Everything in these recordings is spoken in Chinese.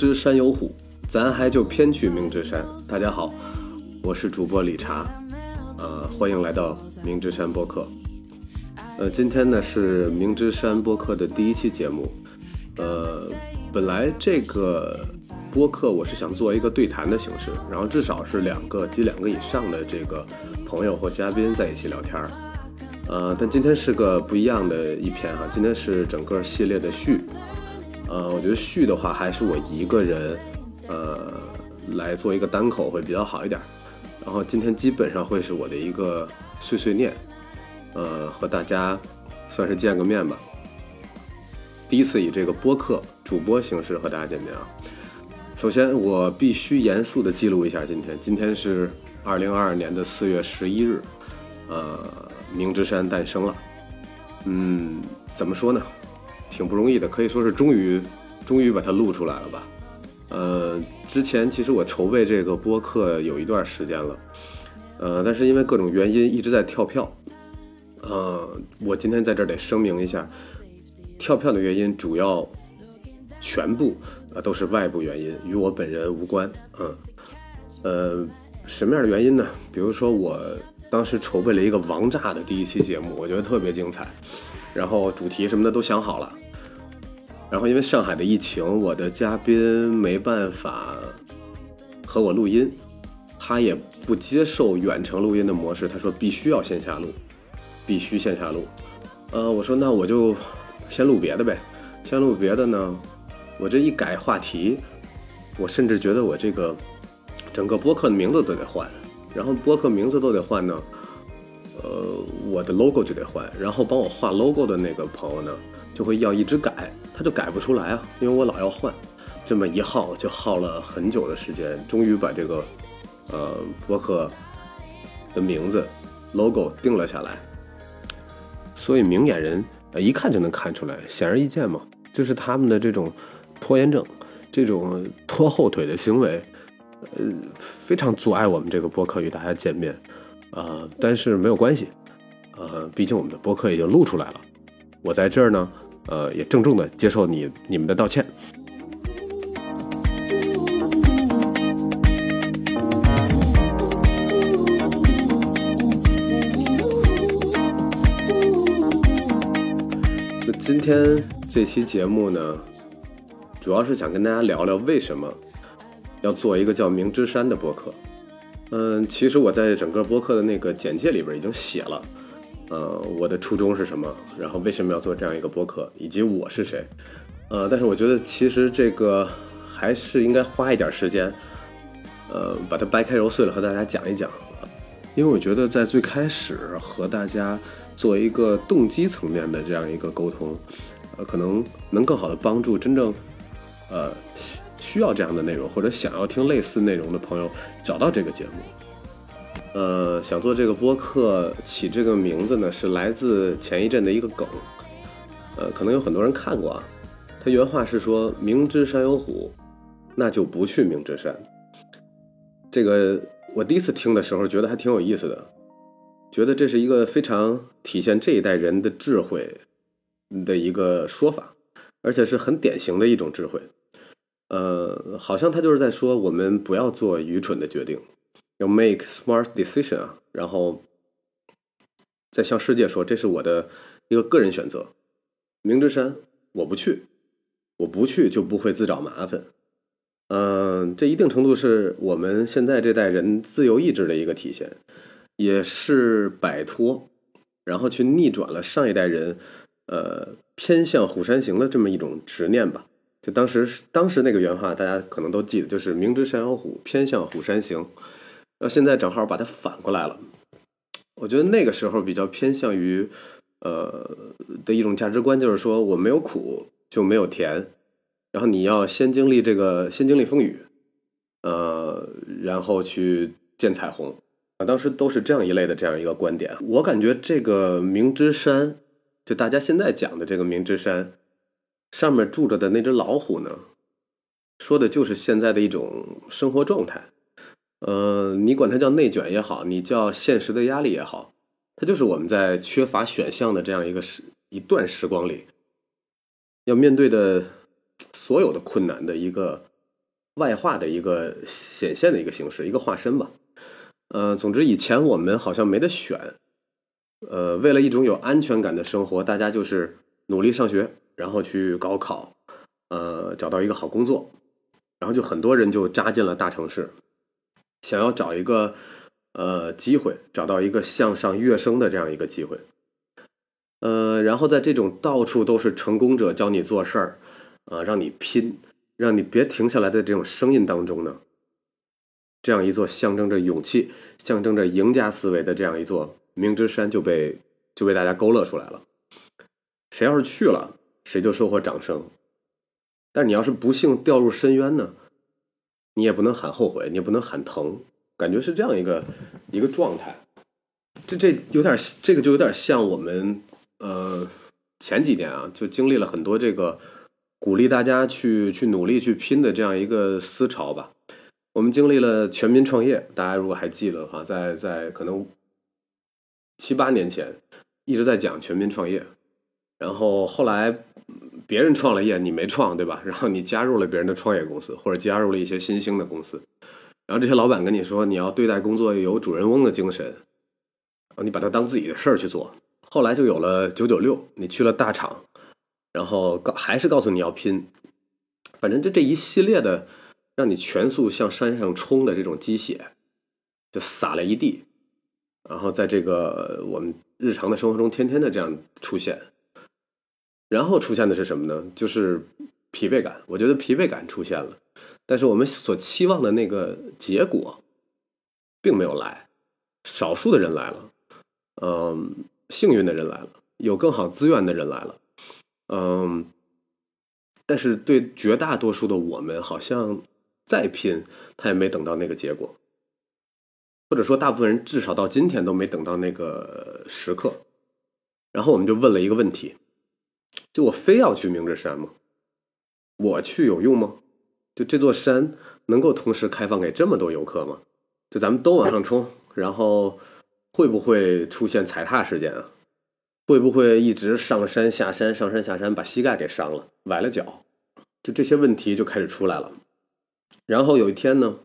知山有虎，咱还就偏去明知山。大家好，我是主播理查，呃，欢迎来到明知山播客。呃，今天呢是明知山播客的第一期节目。呃，本来这个播客我是想做一个对谈的形式，然后至少是两个及两个以上的这个朋友或嘉宾在一起聊天儿。呃，但今天是个不一样的一篇哈，今天是整个系列的序。呃，我觉得续的话还是我一个人，呃，来做一个单口会比较好一点。然后今天基本上会是我的一个碎碎念，呃，和大家算是见个面吧。第一次以这个播客主播形式和大家见面啊。首先，我必须严肃的记录一下今天，今天是二零二二年的四月十一日，呃，明之山诞生了。嗯，怎么说呢？挺不容易的，可以说是终于，终于把它录出来了吧。呃，之前其实我筹备这个播客有一段时间了，呃，但是因为各种原因一直在跳票。呃，我今天在这儿得声明一下，跳票的原因主要全部呃都是外部原因，与我本人无关。嗯，呃，什么样的原因呢？比如说我当时筹备了一个王炸的第一期节目，我觉得特别精彩。然后主题什么的都想好了，然后因为上海的疫情，我的嘉宾没办法和我录音，他也不接受远程录音的模式，他说必须要线下录，必须线下录。呃，我说那我就先录别的呗，先录别的呢，我这一改话题，我甚至觉得我这个整个播客的名字都得换，然后播客名字都得换呢。呃，我的 logo 就得换，然后帮我画 logo 的那个朋友呢，就会要一直改，他就改不出来啊，因为我老要换，这么一耗就耗了很久的时间，终于把这个呃博客的名字 logo 定了下来。所以明眼人呃一看就能看出来，显而易见嘛，就是他们的这种拖延症，这种拖后腿的行为，呃，非常阻碍我们这个博客与大家见面。呃，但是没有关系，呃，毕竟我们的播客已经录出来了，我在这儿呢，呃，也郑重的接受你你们的道歉。那今天这期节目呢，主要是想跟大家聊聊为什么要做一个叫明之山的播客。嗯，其实我在整个播客的那个简介里边已经写了，呃，我的初衷是什么，然后为什么要做这样一个播客，以及我是谁，呃，但是我觉得其实这个还是应该花一点时间，呃，把它掰开揉碎了和大家讲一讲，因为我觉得在最开始和大家做一个动机层面的这样一个沟通，呃，可能能更好的帮助真正，呃。需要这样的内容，或者想要听类似内容的朋友，找到这个节目。呃，想做这个播客，起这个名字呢，是来自前一阵的一个梗。呃，可能有很多人看过啊。他原话是说：“明知山有虎，那就不去明知山。”这个我第一次听的时候，觉得还挺有意思的，觉得这是一个非常体现这一代人的智慧的一个说法，而且是很典型的一种智慧。呃，好像他就是在说，我们不要做愚蠢的决定，要 make smart decision 啊，然后再向世界说，这是我的一个个人选择。明知山我不去，我不去就不会自找麻烦。嗯，这一定程度是我们现在这代人自由意志的一个体现，也是摆脱，然后去逆转了上一代人呃偏向虎山行的这么一种执念吧。就当时当时那个原话，大家可能都记得，就是明知山有虎，偏向虎山行。到现在正好把它反过来了。我觉得那个时候比较偏向于，呃的一种价值观，就是说我没有苦就没有甜，然后你要先经历这个，先经历风雨，呃，然后去见彩虹。啊，当时都是这样一类的这样一个观点。我感觉这个明知山，就大家现在讲的这个明知山。上面住着的那只老虎呢，说的就是现在的一种生活状态。呃，你管它叫内卷也好，你叫现实的压力也好，它就是我们在缺乏选项的这样一个时一段时光里，要面对的所有的困难的一个外化的一个显现的一个形式，一个化身吧。呃，总之以前我们好像没得选，呃，为了一种有安全感的生活，大家就是努力上学，然后去高考，呃，找到一个好工作，然后就很多人就扎进了大城市，想要找一个呃机会，找到一个向上跃升的这样一个机会。呃，然后在这种到处都是成功者教你做事儿，啊，让你拼，让你别停下来的这种声音当中呢。这样一座象征着勇气、象征着赢家思维的这样一座明之山就被就被大家勾勒出来了。谁要是去了，谁就收获掌声。但你要是不幸掉入深渊呢，你也不能喊后悔，你也不能喊疼，感觉是这样一个一个状态。这这有点，这个就有点像我们呃前几年啊，就经历了很多这个鼓励大家去去努力去拼的这样一个思潮吧。我们经历了全民创业，大家如果还记得的话，在在可能七八年前一直在讲全民创业，然后后来别人创了业，你没创，对吧？然后你加入了别人的创业公司，或者加入了一些新兴的公司，然后这些老板跟你说，你要对待工作有主人翁的精神，然后你把它当自己的事儿去做。后来就有了九九六，你去了大厂，然后告还是告诉你要拼，反正这这一系列的。让你全速向山上冲的这种鸡血，就撒了一地，然后在这个我们日常的生活中天天的这样出现，然后出现的是什么呢？就是疲惫感。我觉得疲惫感出现了，但是我们所期望的那个结果，并没有来。少数的人来了，嗯，幸运的人来了，有更好资源的人来了，嗯，但是对绝大多数的我们，好像。再拼，他也没等到那个结果，或者说，大部分人至少到今天都没等到那个时刻。然后我们就问了一个问题：就我非要去明志山吗？我去有用吗？就这座山能够同时开放给这么多游客吗？就咱们都往上冲，然后会不会出现踩踏事件啊？会不会一直上山下山上山下山把膝盖给伤了，崴了脚？就这些问题就开始出来了。然后有一天呢，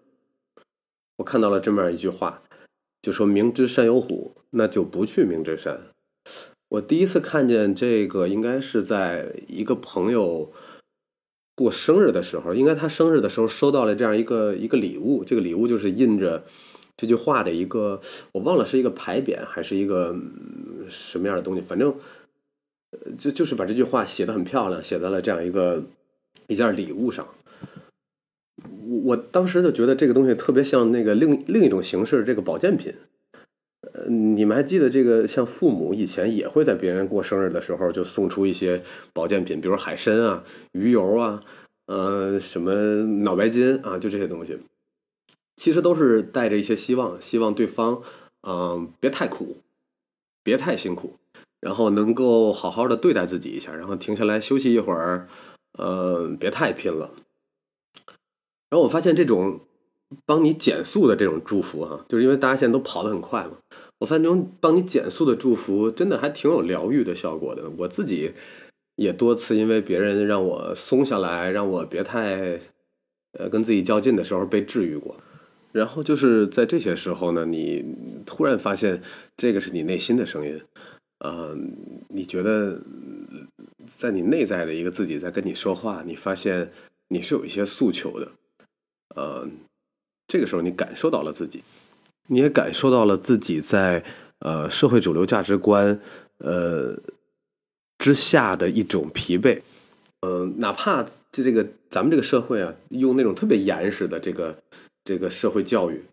我看到了这么一句话，就说明知山有虎，那就不去明知山。我第一次看见这个，应该是在一个朋友过生日的时候，应该他生日的时候收到了这样一个一个礼物。这个礼物就是印着这句话的一个，我忘了是一个牌匾还是一个什么样的东西，反正就就是把这句话写的很漂亮，写在了这样一个一件礼物上。我我当时就觉得这个东西特别像那个另另一种形式，这个保健品。你们还记得这个？像父母以前也会在别人过生日的时候就送出一些保健品，比如海参啊、鱼油啊、呃什么脑白金啊，就这些东西。其实都是带着一些希望，希望对方嗯别太苦，别太辛苦，然后能够好好的对待自己一下，然后停下来休息一会儿，呃，别太拼了。然后我发现这种帮你减速的这种祝福哈，就是因为大家现在都跑得很快嘛。我发现这种帮你减速的祝福，真的还挺有疗愈的效果的。我自己也多次因为别人让我松下来，让我别太呃跟自己较劲的时候被治愈过。然后就是在这些时候呢，你突然发现这个是你内心的声音，呃，你觉得在你内在的一个自己在跟你说话，你发现你是有一些诉求的。呃，这个时候你感受到了自己，你也感受到了自己在呃社会主流价值观呃之下的一种疲惫。呃，哪怕就这个咱们这个社会啊，用那种特别严实的这个这个社会教育，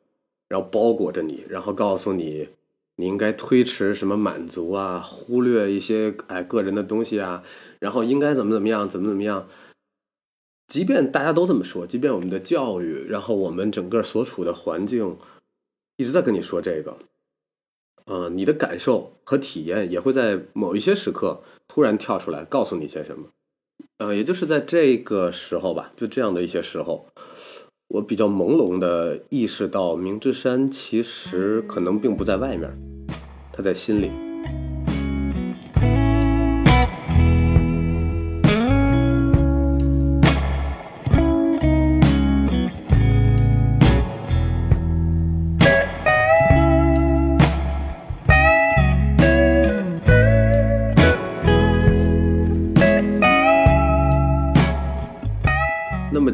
然后包裹着你，然后告诉你你应该推迟什么满足啊，忽略一些哎个人的东西啊，然后应该怎么怎么样，怎么怎么样。即便大家都这么说，即便我们的教育，然后我们整个所处的环境一直在跟你说这个，嗯，你的感受和体验也会在某一些时刻突然跳出来告诉你些什么，呃，也就是在这个时候吧，就这样的一些时候，我比较朦胧的意识到，明知山其实可能并不在外面，他在心里。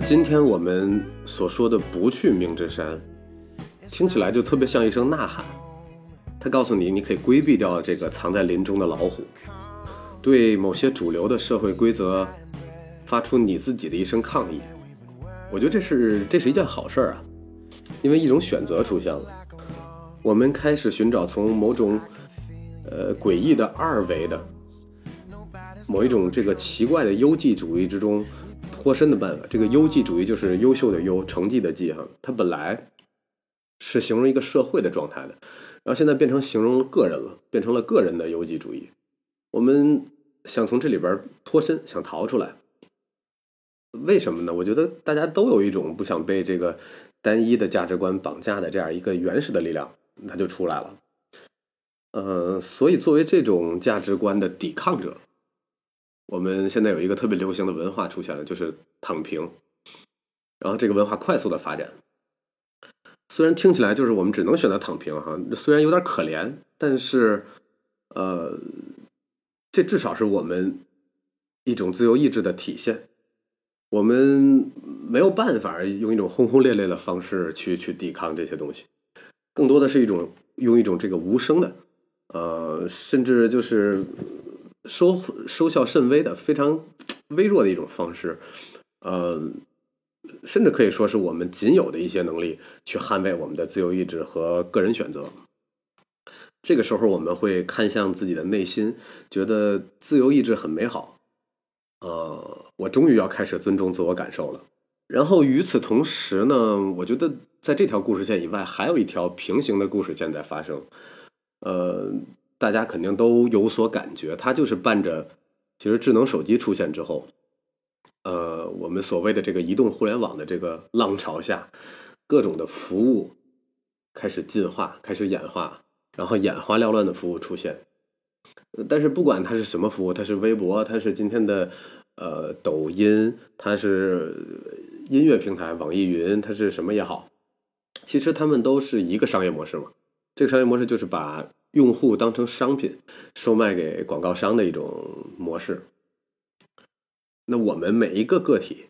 今天我们所说的不去明之山，听起来就特别像一声呐喊。他告诉你，你可以规避掉这个藏在林中的老虎，对某些主流的社会规则发出你自己的一声抗议。我觉得这是这是一件好事儿啊，因为一种选择出现了。我们开始寻找从某种呃诡异的二维的某一种这个奇怪的优绩主义之中。脱身的办法，这个优绩主义就是优秀的优，成绩的绩哈。它本来是形容一个社会的状态的，然后现在变成形容个人了，变成了个人的优绩主义。我们想从这里边脱身，想逃出来，为什么呢？我觉得大家都有一种不想被这个单一的价值观绑架的这样一个原始的力量，它就出来了。呃，所以作为这种价值观的抵抗者。我们现在有一个特别流行的文化出现了，就是躺平，然后这个文化快速的发展。虽然听起来就是我们只能选择躺平哈，虽然有点可怜，但是，呃，这至少是我们一种自由意志的体现。我们没有办法用一种轰轰烈烈的方式去去抵抗这些东西，更多的是一种用一种这个无声的，呃，甚至就是。收收效甚微的非常微弱的一种方式，呃，甚至可以说是我们仅有的一些能力去捍卫我们的自由意志和个人选择。这个时候，我们会看向自己的内心，觉得自由意志很美好。呃，我终于要开始尊重自我感受了。然后与此同时呢，我觉得在这条故事线以外，还有一条平行的故事线在发生。呃。大家肯定都有所感觉，它就是伴着其实智能手机出现之后，呃，我们所谓的这个移动互联网的这个浪潮下，各种的服务开始进化，开始演化，然后眼花缭乱的服务出现。但是不管它是什么服务，它是微博，它是今天的呃抖音，它是音乐平台网易云，它是什么也好，其实他们都是一个商业模式嘛。这个商业模式就是把。用户当成商品售卖给广告商的一种模式，那我们每一个个体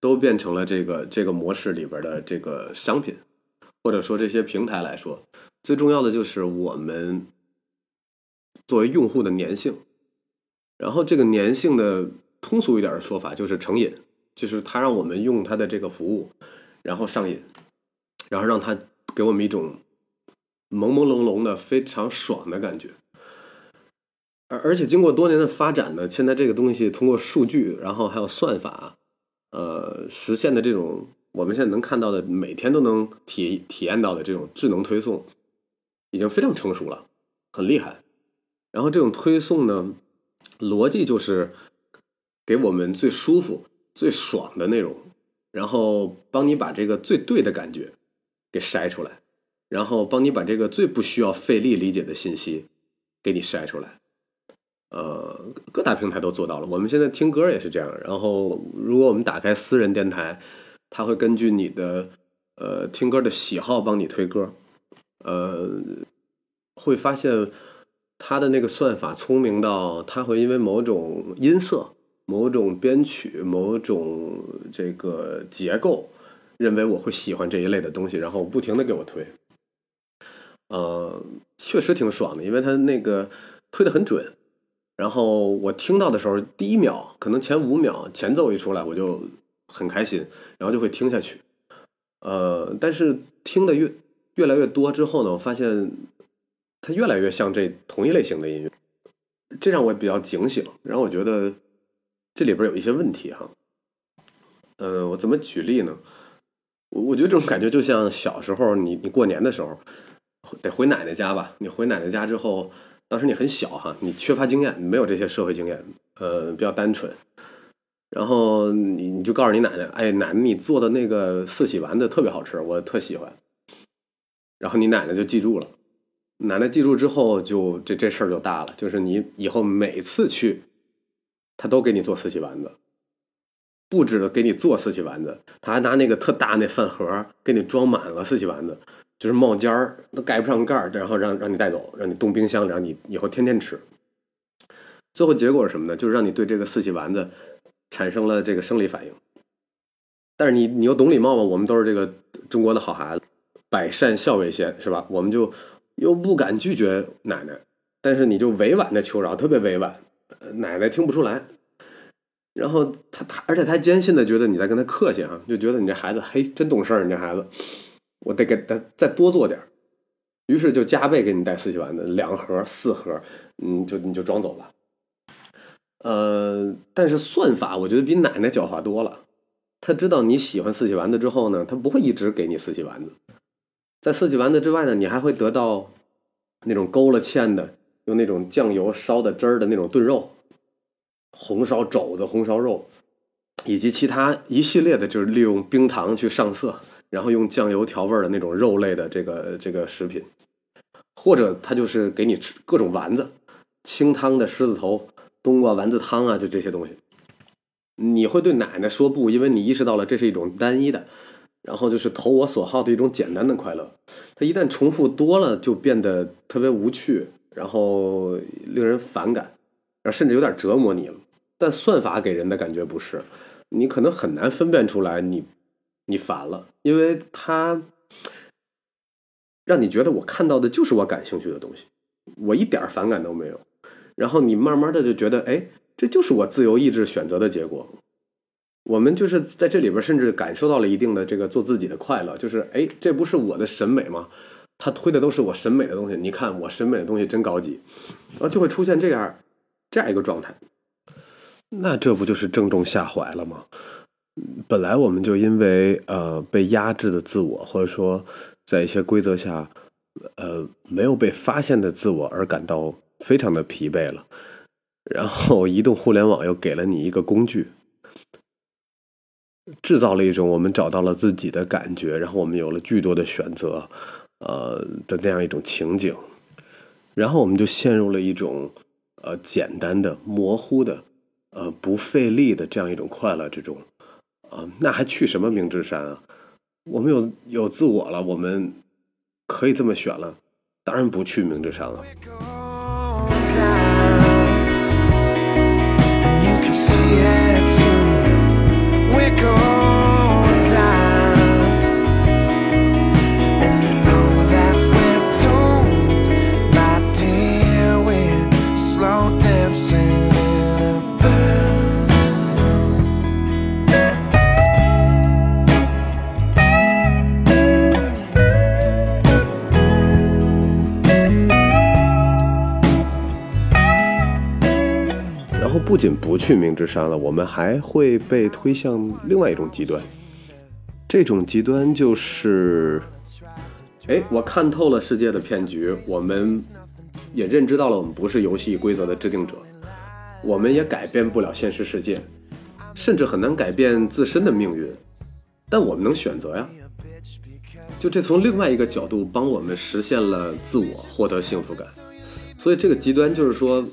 都变成了这个这个模式里边的这个商品，或者说这些平台来说，最重要的就是我们作为用户的粘性。然后这个粘性的通俗一点的说法就是成瘾，就是它让我们用它的这个服务，然后上瘾，然后让它给我们一种。朦朦胧胧的非常爽的感觉，而而且经过多年的发展呢，现在这个东西通过数据，然后还有算法，呃，实现的这种我们现在能看到的，每天都能体体验到的这种智能推送，已经非常成熟了，很厉害。然后这种推送呢，逻辑就是给我们最舒服、最爽的内容，然后帮你把这个最对的感觉给筛出来。然后帮你把这个最不需要费力理解的信息给你筛出来，呃，各大平台都做到了。我们现在听歌也是这样。然后，如果我们打开私人电台，它会根据你的呃听歌的喜好帮你推歌，呃，会发现它的那个算法聪明到，它会因为某种音色、某种编曲、某种这个结构，认为我会喜欢这一类的东西，然后不停的给我推。呃，确实挺爽的，因为他那个推的很准。然后我听到的时候，第一秒可能前五秒前奏一出来，我就很开心，然后就会听下去。呃，但是听的越越来越多之后呢，我发现它越来越像这同一类型的音乐，这让我比较警醒。然后我觉得这里边有一些问题哈。呃，我怎么举例呢？我我觉得这种感觉就像小时候你你过年的时候。得回奶奶家吧？你回奶奶家之后，当时你很小哈，你缺乏经验，没有这些社会经验，呃，比较单纯。然后你你就告诉你奶奶，哎，奶奶你做的那个四喜丸子特别好吃，我特喜欢。然后你奶奶就记住了，奶奶记住之后，就这这事儿就大了，就是你以后每次去，他都给你做四喜丸子，不止给你做四喜丸子，他还拿那个特大那饭盒给你装满了四喜丸子。就是冒尖儿都盖不上盖儿，然后让让你带走，让你冻冰箱，让你以后天天吃。最后结果是什么呢？就是让你对这个四喜丸子产生了这个生理反应。但是你你又懂礼貌吗？我们都是这个中国的好孩子，百善孝为先，是吧？我们就又不敢拒绝奶奶，但是你就委婉的求饶，特别委婉，奶奶听不出来。然后他他，而且他坚信的觉得你在跟他客气啊，就觉得你这孩子嘿真懂事儿，你这孩子，我得给他再多做点于是就加倍给你带四喜丸子，两盒四盒，嗯，就你就装走吧。呃，但是算法我觉得比奶奶狡猾多了。他知道你喜欢四喜丸子之后呢，他不会一直给你四喜丸子。在四喜丸子之外呢，你还会得到那种勾了芡的，用那种酱油烧的汁儿的那种炖肉，红烧肘子、红烧肉，以及其他一系列的，就是利用冰糖去上色，然后用酱油调味的那种肉类的这个这个食品，或者他就是给你吃各种丸子，清汤的狮子头、冬瓜丸子汤啊，就这些东西。你会对奶奶说不，因为你意识到了这是一种单一的，然后就是投我所好的一种简单的快乐。它一旦重复多了，就变得特别无趣，然后令人反感，然后甚至有点折磨你了。但算法给人的感觉不是，你可能很难分辨出来你你烦了，因为它让你觉得我看到的就是我感兴趣的东西，我一点反感都没有。然后你慢慢的就觉得，哎。这就是我自由意志选择的结果。我们就是在这里边，甚至感受到了一定的这个做自己的快乐。就是，哎，这不是我的审美吗？他推的都是我审美的东西。你看，我审美的东西真高级，然后就会出现这样这样一个状态。那这不就是正中下怀了吗？本来我们就因为呃被压制的自我，或者说在一些规则下呃没有被发现的自我而感到非常的疲惫了。然后，移动互联网又给了你一个工具，制造了一种我们找到了自己的感觉，然后我们有了巨多的选择，呃的那样一种情景，然后我们就陷入了一种呃简单的、模糊的、呃不费力的这样一种快乐之中，那还去什么明之山啊？我们有有自我了，我们可以这么选了，当然不去明之山了。不仅不去明之山了，我们还会被推向另外一种极端。这种极端就是，哎，我看透了世界的骗局，我们也认知到了我们不是游戏规则的制定者，我们也改变不了现实世界，甚至很难改变自身的命运，但我们能选择呀。就这从另外一个角度帮我们实现了自我，获得幸福感。所以这个极端就是说。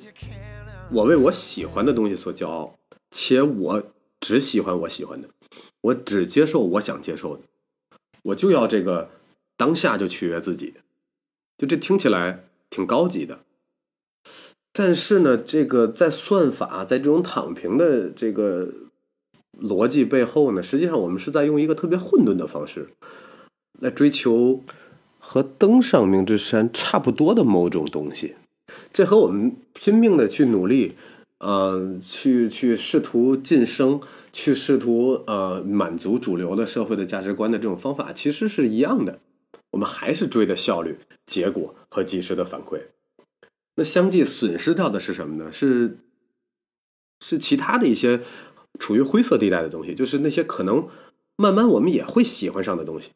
我为我喜欢的东西所骄傲，且我只喜欢我喜欢的，我只接受我想接受的，我就要这个当下就取悦自己，就这听起来挺高级的。但是呢，这个在算法在这种躺平的这个逻辑背后呢，实际上我们是在用一个特别混沌的方式来追求和登上明之山差不多的某种东西。这和我们拼命的去努力，呃，去去试图晋升，去试图呃满足主流的社会的价值观的这种方法，其实是一样的。我们还是追的效率、结果和及时的反馈。那相继损失掉的是什么呢？是是其他的一些处于灰色地带的东西，就是那些可能慢慢我们也会喜欢上的东西。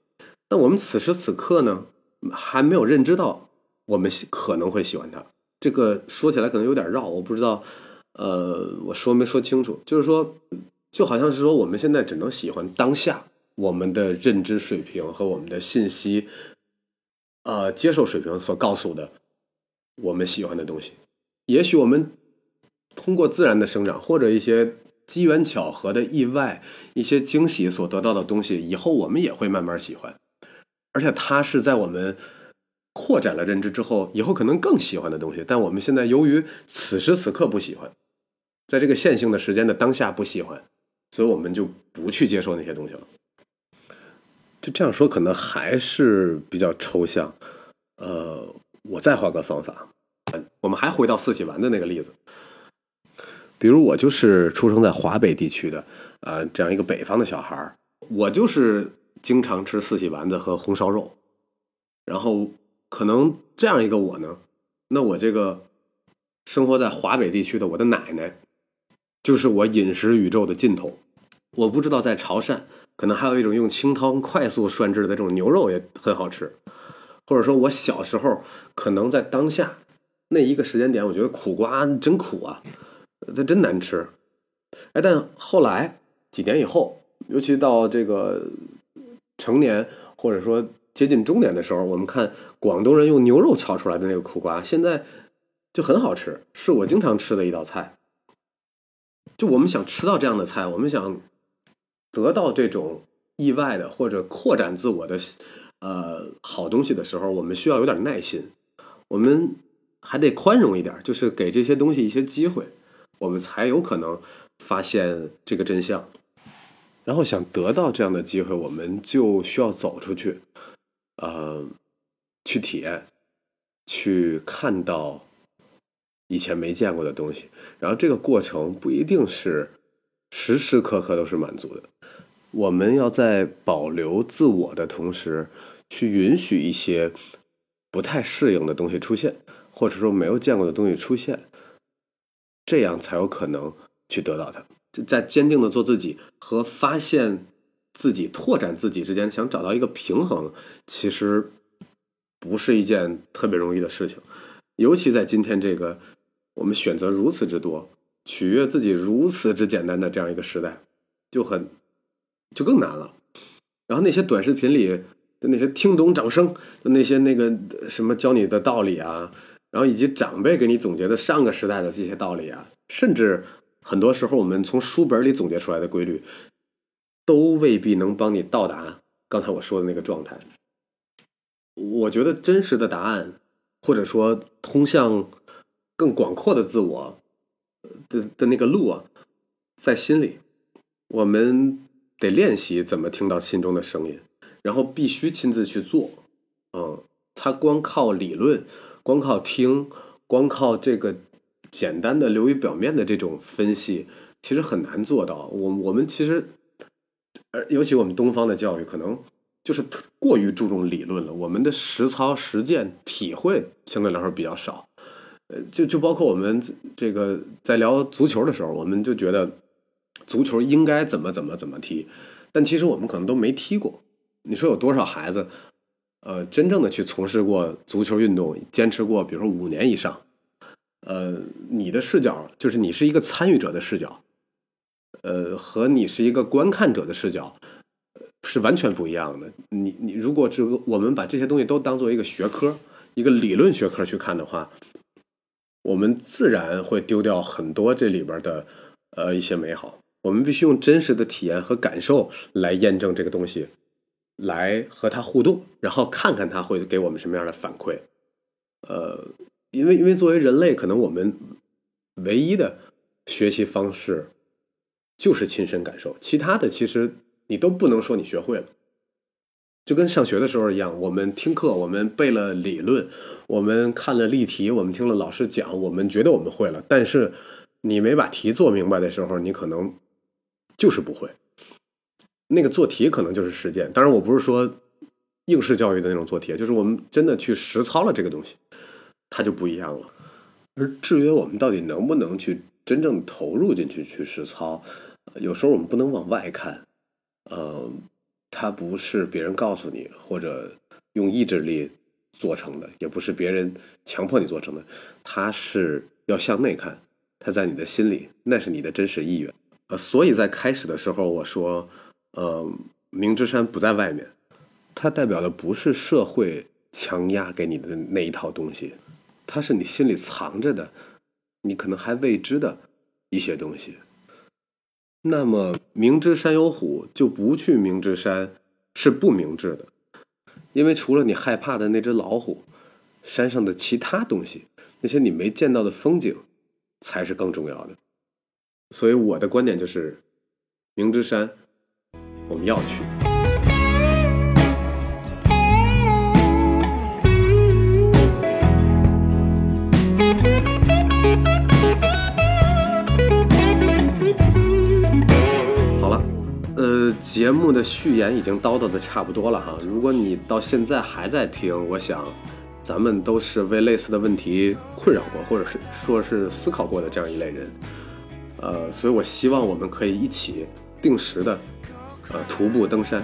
那我们此时此刻呢，还没有认知到我们可能会喜欢它。这个说起来可能有点绕，我不知道，呃，我说没说清楚？就是说，就好像是说，我们现在只能喜欢当下我们的认知水平和我们的信息，呃，接受水平所告诉的我们喜欢的东西。也许我们通过自然的生长，或者一些机缘巧合的意外、一些惊喜所得到的东西，以后我们也会慢慢喜欢，而且它是在我们。扩展了认知之后，以后可能更喜欢的东西，但我们现在由于此时此刻不喜欢，在这个线性的时间的当下不喜欢，所以我们就不去接受那些东西了。就这样说，可能还是比较抽象。呃，我再换个方法，我们还回到四喜丸的那个例子。比如我就是出生在华北地区的，呃，这样一个北方的小孩儿，我就是经常吃四喜丸子和红烧肉。然后可能这样一个我呢，那我这个生活在华北地区的我的奶奶，就是我饮食宇宙的尽头。我不知道在潮汕，可能还有一种用清汤快速涮制的这种牛肉也很好吃。或者说我小时候可能在当下那一个时间点，我觉得苦瓜真苦啊，它真难吃。哎，但后来几年以后，尤其到这个成年或者说接近终点的时候，我们看广东人用牛肉炒出来的那个苦瓜，现在就很好吃，是我经常吃的一道菜。就我们想吃到这样的菜，我们想得到这种意外的或者扩展自我的。呃，好东西的时候，我们需要有点耐心，我们还得宽容一点，就是给这些东西一些机会，我们才有可能发现这个真相。然后想得到这样的机会，我们就需要走出去，呃，去体验，去看到以前没见过的东西。然后这个过程不一定是时时刻刻都是满足的。我们要在保留自我的同时，去允许一些不太适应的东西出现，或者说没有见过的东西出现，这样才有可能去得到它。在坚定的做自己和发现自己、拓展自己之间，想找到一个平衡，其实不是一件特别容易的事情。尤其在今天这个我们选择如此之多、取悦自己如此之简单的这样一个时代，就很。就更难了，然后那些短视频里的那些听懂掌声的那些那个什么教你的道理啊，然后以及长辈给你总结的上个时代的这些道理啊，甚至很多时候我们从书本里总结出来的规律，都未必能帮你到达刚才我说的那个状态。我觉得真实的答案，或者说通向更广阔的自我的的那个路啊，在心里，我们。得练习怎么听到心中的声音，然后必须亲自去做。嗯，他光靠理论，光靠听，光靠这个简单的流于表面的这种分析，其实很难做到。我我们其实，而，尤其我们东方的教育，可能就是过于注重理论了。我们的实操实践体会相对来说比较少。呃，就就包括我们这个在聊足球的时候，我们就觉得。足球应该怎么怎么怎么踢，但其实我们可能都没踢过。你说有多少孩子，呃，真正的去从事过足球运动，坚持过，比如说五年以上，呃，你的视角就是你是一个参与者的视角，呃，和你是一个观看者的视角，是完全不一样的。你你如果这个我们把这些东西都当做一个学科，一个理论学科去看的话，我们自然会丢掉很多这里边的呃一些美好。我们必须用真实的体验和感受来验证这个东西，来和它互动，然后看看它会给我们什么样的反馈。呃，因为因为作为人类，可能我们唯一的学习方式就是亲身感受，其他的其实你都不能说你学会了。就跟上学的时候一样，我们听课，我们背了理论，我们看了例题，我们听了老师讲，我们觉得我们会了。但是你没把题做明白的时候，你可能。就是不会，那个做题可能就是实践。当然，我不是说应试教育的那种做题，就是我们真的去实操了这个东西，它就不一样了。而至于我们到底能不能去真正投入进去去实操，有时候我们不能往外看。呃，它不是别人告诉你或者用意志力做成的，也不是别人强迫你做成的，它是要向内看，它在你的心里，那是你的真实意愿。呃，所以在开始的时候我说，呃，明之山不在外面，它代表的不是社会强压给你的那一套东西，它是你心里藏着的，你可能还未知的一些东西。那么明知山有虎，就不去明知山是不明智的，因为除了你害怕的那只老虎，山上的其他东西，那些你没见到的风景，才是更重要的。所以我的观点就是，明知山，我们要去。节目的序言已经叨叨的差不多了哈。如果你到现在还在听，我想咱们都是为类似的问题困扰过，或者是说是思考过的这样一类人。呃，所以我希望我们可以一起定时的呃徒步登山。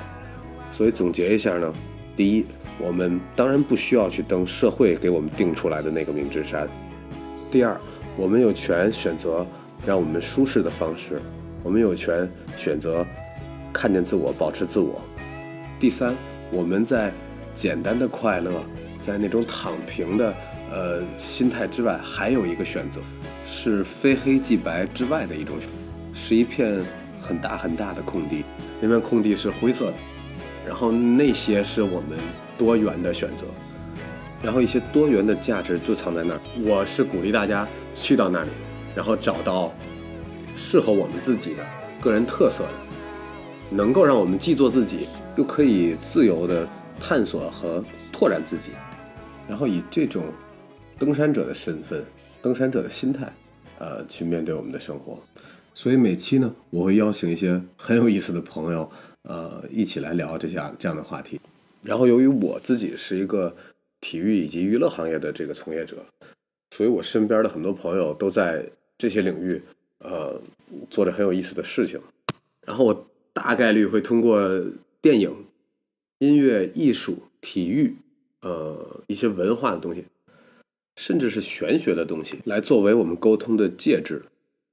所以总结一下呢，第一，我们当然不需要去登社会给我们定出来的那个明治山。第二，我们有权选择让我们舒适的方式，我们有权选择看见自我，保持自我。第三，我们在简单的快乐，在那种躺平的呃心态之外，还有一个选择，是非黑即白之外的一种选，是一片很大很大的空地，那片空地是灰色的，然后那些是我们多元的选择。然后一些多元的价值就藏在那儿。我是鼓励大家去到那里，然后找到适合我们自己的个人特色的，能够让我们既做自己，又可以自由的探索和拓展自己。然后以这种登山者的身份、登山者的心态，呃，去面对我们的生活。所以每期呢，我会邀请一些很有意思的朋友，呃，一起来聊这样这样的话题。然后由于我自己是一个。体育以及娱乐行业的这个从业者，所以我身边的很多朋友都在这些领域，呃，做着很有意思的事情。然后我大概率会通过电影、音乐、艺术、体育，呃，一些文化的东西，甚至是玄学的东西，来作为我们沟通的介质，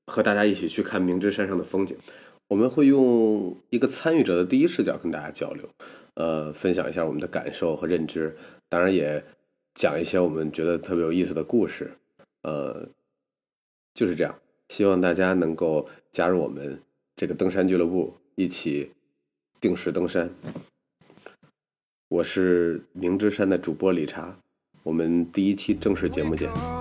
和大家一起去看明知山上的风景。我们会用一个参与者的第一视角跟大家交流，呃，分享一下我们的感受和认知。当然也讲一些我们觉得特别有意思的故事，呃，就是这样。希望大家能够加入我们这个登山俱乐部，一起定时登山。我是明之山的主播理查，我们第一期正式节目见。